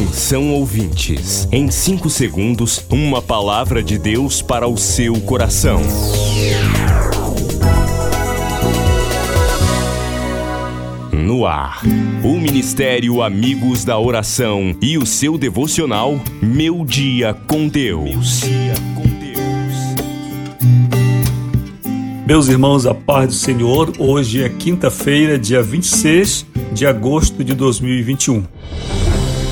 Atenção ouvintes, em 5 segundos, uma palavra de Deus para o seu coração. No ar, o Ministério Amigos da Oração e o seu devocional Meu Dia com Deus. Meus irmãos, a paz do Senhor, hoje é quinta-feira, dia 26 de agosto de 2021.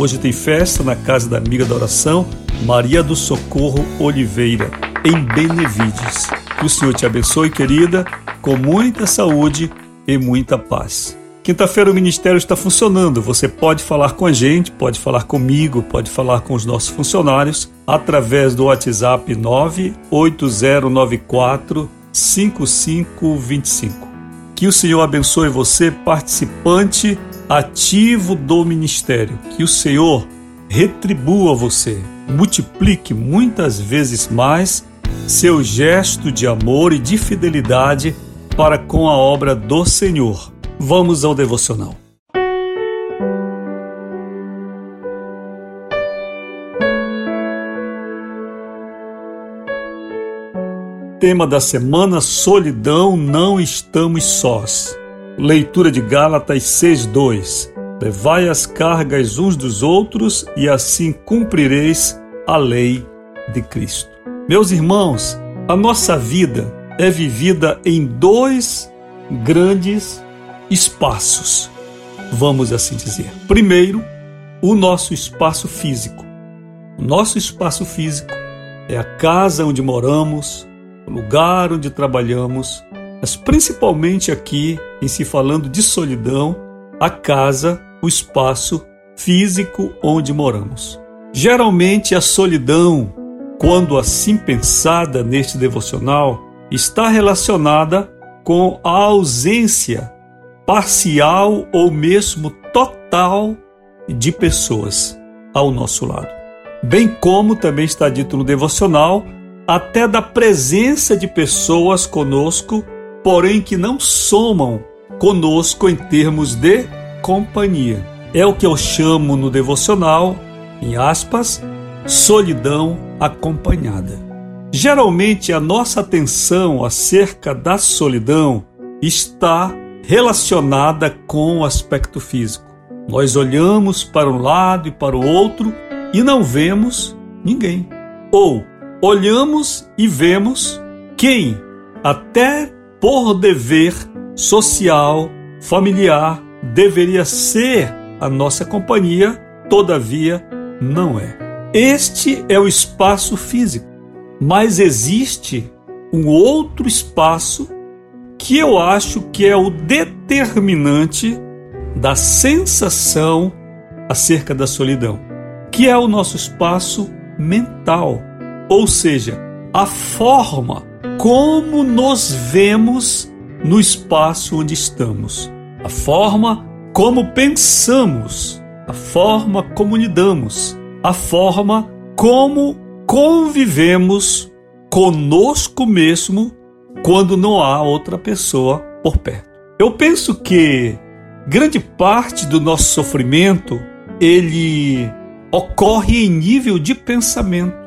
Hoje tem festa na casa da amiga da oração, Maria do Socorro Oliveira, em Benevides. Que o Senhor te abençoe, querida, com muita saúde e muita paz. Quinta-feira o ministério está funcionando. Você pode falar com a gente, pode falar comigo, pode falar com os nossos funcionários através do WhatsApp 98094 5525. Que o Senhor abençoe você, participante ativo do ministério. Que o Senhor retribua você, multiplique muitas vezes mais seu gesto de amor e de fidelidade para com a obra do Senhor. Vamos ao devocional. Tema da semana: Solidão, não estamos sós. Leitura de Gálatas 6:2. Levai as cargas uns dos outros e assim cumprireis a lei de Cristo. Meus irmãos, a nossa vida é vivida em dois grandes espaços, vamos assim dizer. Primeiro, o nosso espaço físico. O nosso espaço físico é a casa onde moramos, o lugar onde trabalhamos, mas principalmente aqui, em se falando de solidão, a casa, o espaço físico onde moramos. Geralmente a solidão, quando assim pensada neste devocional, está relacionada com a ausência parcial ou mesmo total de pessoas ao nosso lado. Bem como também está dito no devocional, até da presença de pessoas conosco porém que não somam conosco em termos de companhia. É o que eu chamo no devocional, em aspas, solidão acompanhada. Geralmente a nossa atenção acerca da solidão está relacionada com o aspecto físico. Nós olhamos para um lado e para o outro e não vemos ninguém. Ou olhamos e vemos quem até por dever social, familiar, deveria ser a nossa companhia, todavia não é. Este é o espaço físico, mas existe um outro espaço que eu acho que é o determinante da sensação acerca da solidão, que é o nosso espaço mental, ou seja, a forma como nos vemos no espaço onde estamos, a forma como pensamos, a forma como lidamos, a forma como convivemos conosco mesmo quando não há outra pessoa por perto. Eu penso que grande parte do nosso sofrimento ele ocorre em nível de pensamento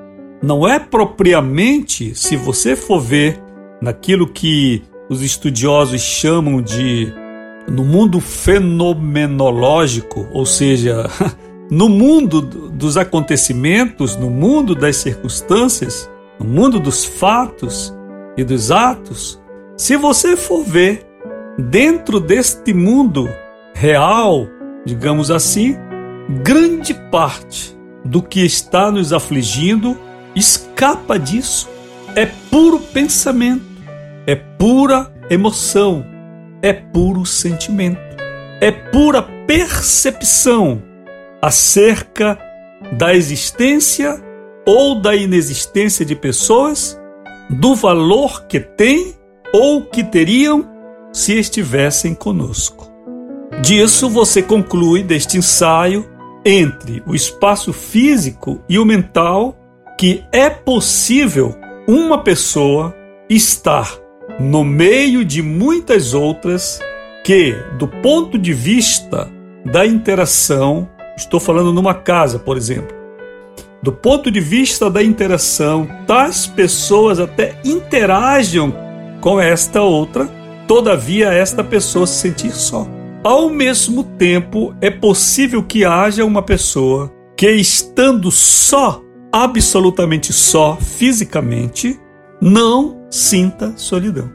não é propriamente, se você for ver naquilo que os estudiosos chamam de no mundo fenomenológico, ou seja, no mundo dos acontecimentos, no mundo das circunstâncias, no mundo dos fatos e dos atos, se você for ver dentro deste mundo real, digamos assim, grande parte do que está nos afligindo escapa disso. É puro pensamento, é pura emoção, é puro sentimento, é pura percepção acerca da existência ou da inexistência de pessoas, do valor que têm ou que teriam se estivessem conosco. Disso você conclui deste ensaio entre o espaço físico e o mental que é possível uma pessoa estar no meio de muitas outras que, do ponto de vista da interação, estou falando numa casa, por exemplo, do ponto de vista da interação, tais pessoas até interagem com esta outra, todavia esta pessoa se sentir só. Ao mesmo tempo, é possível que haja uma pessoa que, estando só, absolutamente só, fisicamente, não sinta solidão.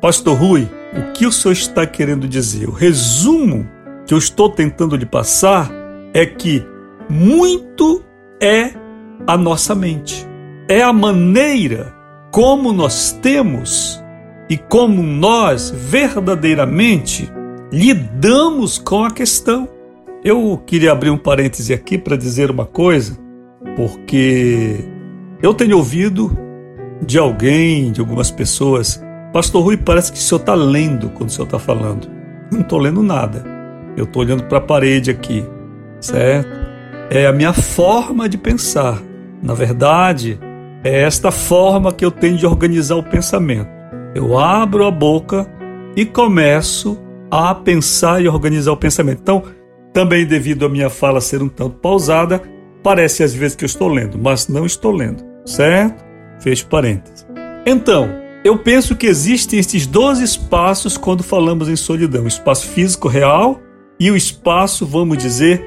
Pastor Rui, o que o senhor está querendo dizer? O resumo que eu estou tentando lhe passar é que muito é a nossa mente. É a maneira como nós temos e como nós verdadeiramente lidamos com a questão. Eu queria abrir um parêntese aqui para dizer uma coisa, porque eu tenho ouvido de alguém, de algumas pessoas, Pastor Rui, parece que o senhor está lendo quando o senhor está falando. Não estou lendo nada. Eu estou olhando para a parede aqui, certo? É a minha forma de pensar. Na verdade, é esta forma que eu tenho de organizar o pensamento. Eu abro a boca e começo a pensar e organizar o pensamento. Então, também devido à minha fala ser um tanto pausada, parece às vezes que eu estou lendo, mas não estou lendo, certo? Fecho parênteses. Então, eu penso que existem estes dois espaços quando falamos em solidão: o espaço físico real e o espaço, vamos dizer,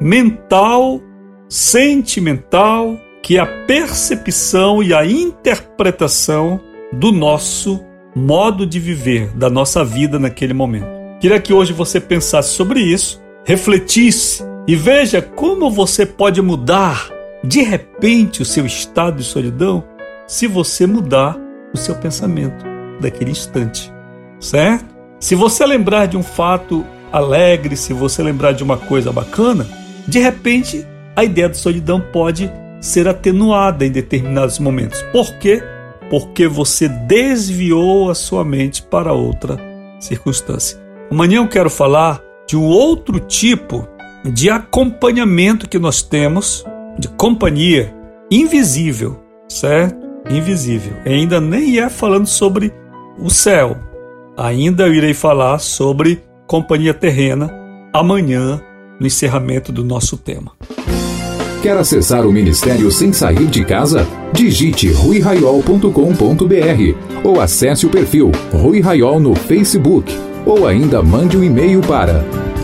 mental, sentimental, que é a percepção e a interpretação do nosso modo de viver, da nossa vida naquele momento. Queria que hoje você pensasse sobre isso, refletisse e veja como você pode mudar de repente o seu estado de solidão se você mudar o seu pensamento daquele instante, certo? Se você lembrar de um fato alegre, se você lembrar de uma coisa bacana, de repente a ideia de solidão pode ser atenuada em determinados momentos. Por quê? Porque você desviou a sua mente para outra circunstância. Amanhã eu quero falar de um outro tipo de acompanhamento que nós temos, de companhia invisível, certo? Invisível. E ainda nem é falando sobre o céu. Ainda eu irei falar sobre companhia terrena amanhã no encerramento do nosso tema. Quer acessar o ministério sem sair de casa? Digite ruiraiol.com.br ou acesse o perfil Rui Raiol no Facebook ou ainda mande um e-mail para